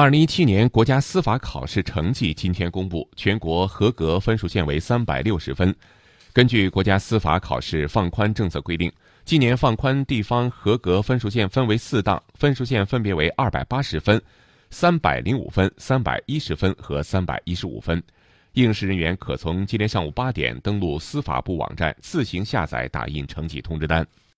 二零一七年国家司法考试成绩今天公布全国合格分数线为三百六十分。根据国家司法考试放宽政策规定今年放宽地方合格分数线分为四档分数线分别为二百八十分三百零五分三百一十分和三百一十五分。应试人员可从今天上午八点登录司法部网站自行下载打印成绩通知单。